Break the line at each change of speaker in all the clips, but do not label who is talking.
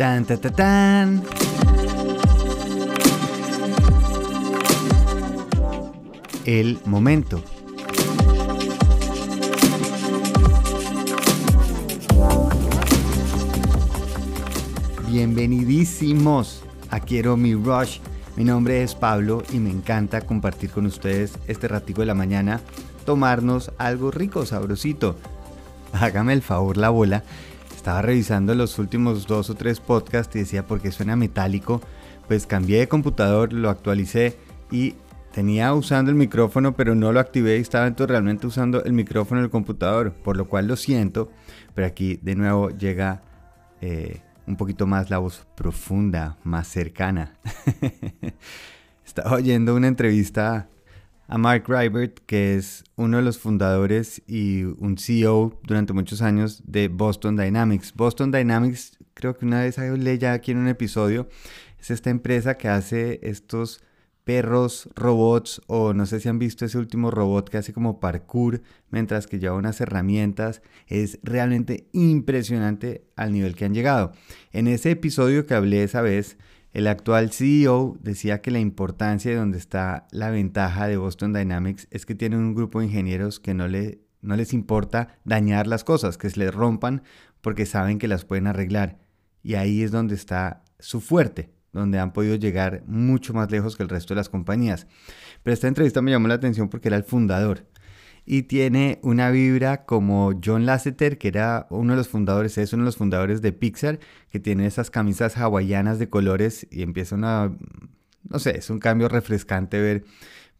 Tan, tan, tan. El momento. Bienvenidísimos a Quiero mi Rush. Mi nombre es Pablo y me encanta compartir con ustedes este ratico de la mañana, tomarnos algo rico, sabrosito. Hágame el favor la bola estaba revisando los últimos dos o tres podcasts y decía, ¿por qué suena metálico? Pues cambié de computador, lo actualicé y tenía usando el micrófono, pero no lo activé y estaba entonces realmente usando el micrófono del computador, por lo cual lo siento, pero aquí de nuevo llega eh, un poquito más la voz profunda, más cercana. estaba oyendo una entrevista a Mark Rybert, que es uno de los fundadores y un CEO durante muchos años de Boston Dynamics. Boston Dynamics, creo que una vez hablé aquí en un episodio, es esta empresa que hace estos perros robots o no sé si han visto ese último robot que hace como parkour mientras que lleva unas herramientas. Es realmente impresionante al nivel que han llegado. En ese episodio que hablé esa vez, el actual CEO decía que la importancia de donde está la ventaja de Boston Dynamics es que tienen un grupo de ingenieros que no, le, no les importa dañar las cosas, que se les rompan porque saben que las pueden arreglar. Y ahí es donde está su fuerte, donde han podido llegar mucho más lejos que el resto de las compañías. Pero esta entrevista me llamó la atención porque era el fundador y tiene una vibra como John Lasseter, que era uno de los fundadores, es uno de los fundadores de Pixar, que tiene esas camisas hawaianas de colores y empieza una, no sé, es un cambio refrescante ver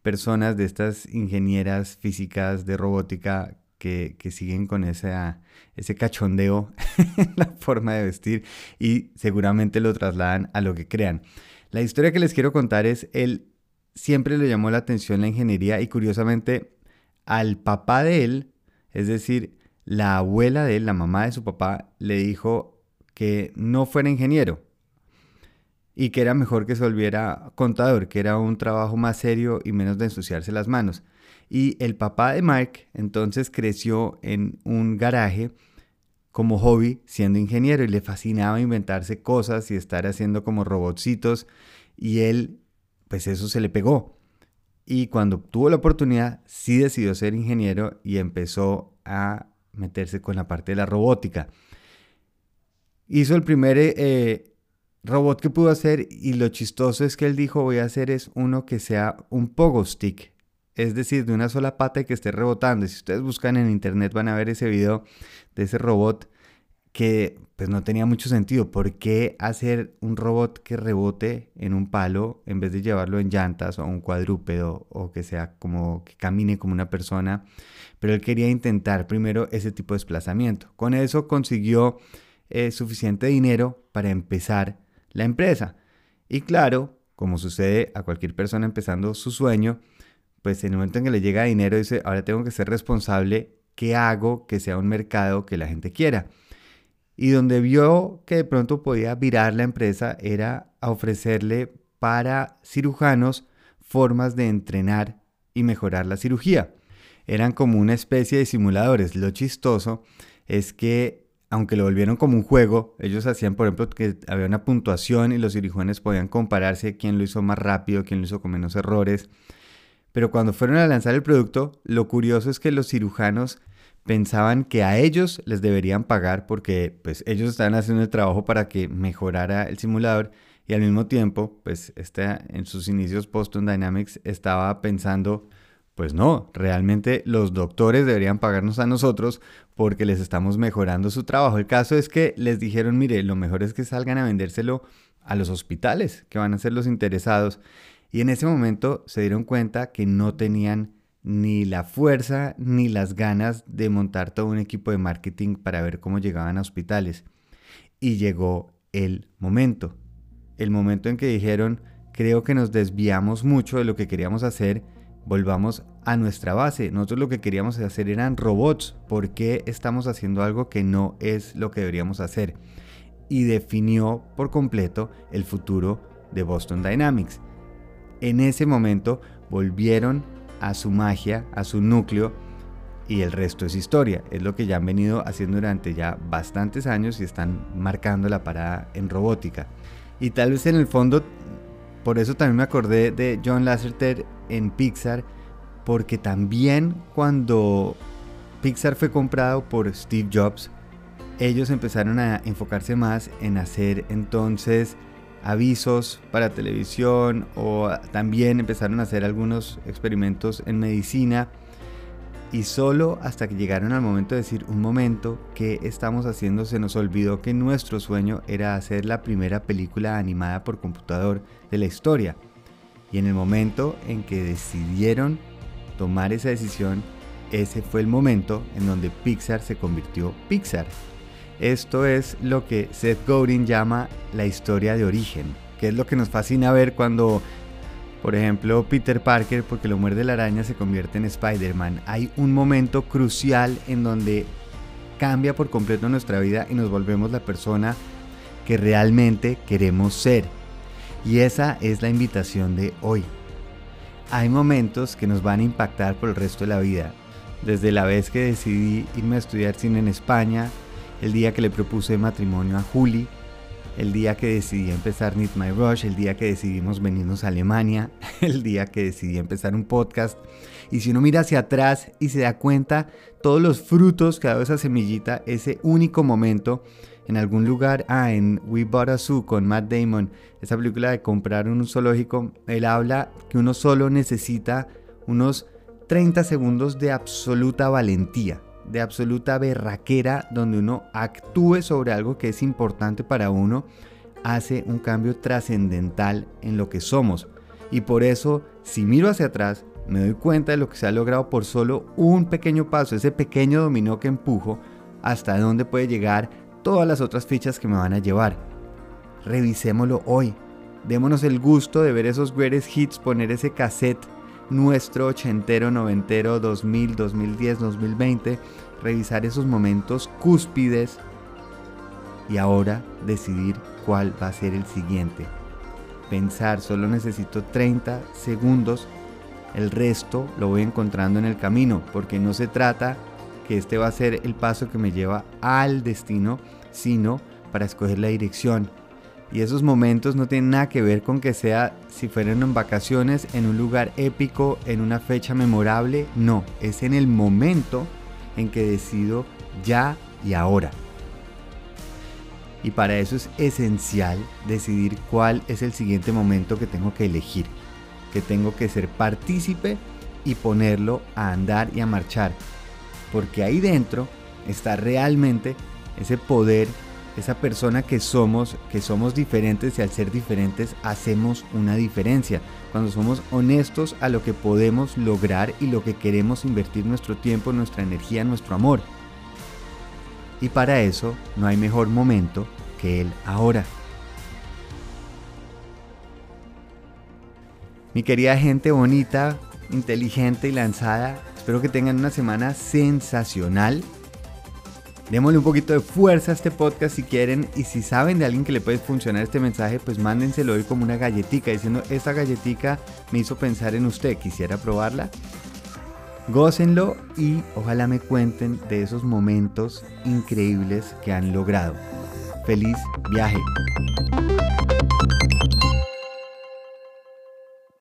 personas de estas ingenieras físicas de robótica que, que, siguen con esa, ese cachondeo en la forma de vestir y seguramente lo trasladan a lo que crean. La historia que les quiero contar es, él siempre le llamó la atención la ingeniería y curiosamente al papá de él, es decir, la abuela de él, la mamá de su papá, le dijo que no fuera ingeniero y que era mejor que se volviera contador, que era un trabajo más serio y menos de ensuciarse las manos. Y el papá de Mark entonces creció en un garaje como hobby siendo ingeniero y le fascinaba inventarse cosas y estar haciendo como robotcitos y él pues eso se le pegó y cuando tuvo la oportunidad sí decidió ser ingeniero y empezó a meterse con la parte de la robótica. Hizo el primer eh, robot que pudo hacer y lo chistoso es que él dijo voy a hacer es uno que sea un pogo stick, es decir, de una sola pata y que esté rebotando. si ustedes buscan en internet van a ver ese video de ese robot que pues no tenía mucho sentido. ¿Por qué hacer un robot que rebote en un palo en vez de llevarlo en llantas o un cuadrúpedo o que sea como que camine como una persona? Pero él quería intentar primero ese tipo de desplazamiento. Con eso consiguió eh, suficiente dinero para empezar la empresa. Y claro, como sucede a cualquier persona empezando su sueño, pues en el momento en que le llega dinero dice, ahora tengo que ser responsable, ¿qué hago que sea un mercado que la gente quiera? Y donde vio que de pronto podía virar la empresa era a ofrecerle para cirujanos formas de entrenar y mejorar la cirugía. Eran como una especie de simuladores. Lo chistoso es que, aunque lo volvieron como un juego, ellos hacían, por ejemplo, que había una puntuación y los cirujanos podían compararse quién lo hizo más rápido, quién lo hizo con menos errores. Pero cuando fueron a lanzar el producto, lo curioso es que los cirujanos pensaban que a ellos les deberían pagar porque pues ellos estaban haciendo el trabajo para que mejorara el simulador y al mismo tiempo pues este, en sus inicios Boston Dynamics estaba pensando pues no, realmente los doctores deberían pagarnos a nosotros porque les estamos mejorando su trabajo. El caso es que les dijeron, mire, lo mejor es que salgan a vendérselo a los hospitales, que van a ser los interesados. Y en ese momento se dieron cuenta que no tenían ni la fuerza ni las ganas de montar todo un equipo de marketing para ver cómo llegaban a hospitales. Y llegó el momento, el momento en que dijeron, creo que nos desviamos mucho de lo que queríamos hacer, volvamos a nuestra base. Nosotros lo que queríamos hacer eran robots, ¿por qué estamos haciendo algo que no es lo que deberíamos hacer? Y definió por completo el futuro de Boston Dynamics. En ese momento volvieron a su magia, a su núcleo, y el resto es historia. Es lo que ya han venido haciendo durante ya bastantes años y están marcando la parada en robótica. Y tal vez en el fondo, por eso también me acordé de John Lasseter en Pixar, porque también cuando Pixar fue comprado por Steve Jobs, ellos empezaron a enfocarse más en hacer entonces avisos para televisión o también empezaron a hacer algunos experimentos en medicina. Y solo hasta que llegaron al momento de decir un momento que estamos haciendo se nos olvidó que nuestro sueño era hacer la primera película animada por computador de la historia. Y en el momento en que decidieron tomar esa decisión ese fue el momento en donde Pixar se convirtió Pixar esto es lo que Seth Godin llama la historia de origen, que es lo que nos fascina ver cuando, por ejemplo, Peter Parker, porque lo muerde la araña, se convierte en Spider-Man. Hay un momento crucial en donde cambia por completo nuestra vida y nos volvemos la persona que realmente queremos ser. Y esa es la invitación de hoy. Hay momentos que nos van a impactar por el resto de la vida. Desde la vez que decidí irme a estudiar cine en España, el día que le propuse matrimonio a Juli, el día que decidí empezar Need My Rush, el día que decidimos venirnos a Alemania, el día que decidí empezar un podcast. Y si uno mira hacia atrás y se da cuenta todos los frutos que ha dado esa semillita, ese único momento en algún lugar, ah, en We Bought a Zoo con Matt Damon, esa película de comprar un zoológico, él habla que uno solo necesita unos 30 segundos de absoluta valentía de absoluta berraquera donde uno actúe sobre algo que es importante para uno, hace un cambio trascendental en lo que somos. Y por eso, si miro hacia atrás, me doy cuenta de lo que se ha logrado por solo un pequeño paso, ese pequeño dominó que empujo, hasta dónde puede llegar todas las otras fichas que me van a llevar. Revisémoslo hoy. Démonos el gusto de ver esos greatest hits, poner ese cassette nuestro ochentero, noventero, 2000, 2010, 2020, revisar esos momentos cúspides y ahora decidir cuál va a ser el siguiente. Pensar, solo necesito 30 segundos, el resto lo voy encontrando en el camino, porque no se trata que este va a ser el paso que me lleva al destino, sino para escoger la dirección, y esos momentos no tienen nada que ver con que sea si fueran en vacaciones, en un lugar épico, en una fecha memorable. No, es en el momento en que decido ya y ahora. Y para eso es esencial decidir cuál es el siguiente momento que tengo que elegir, que tengo que ser partícipe y ponerlo a andar y a marchar. Porque ahí dentro está realmente ese poder esa persona que somos, que somos diferentes y al ser diferentes hacemos una diferencia. Cuando somos honestos a lo que podemos lograr y lo que queremos invertir nuestro tiempo, nuestra energía, nuestro amor. Y para eso no hay mejor momento que el ahora. Mi querida gente bonita, inteligente y lanzada, espero que tengan una semana sensacional Démosle un poquito de fuerza a este podcast si quieren y si saben de alguien que le puede funcionar este mensaje, pues mándenselo hoy como una galletica diciendo, esta galletica me hizo pensar en usted, quisiera probarla. Gócenlo y ojalá me cuenten de esos momentos increíbles que han logrado. Feliz viaje.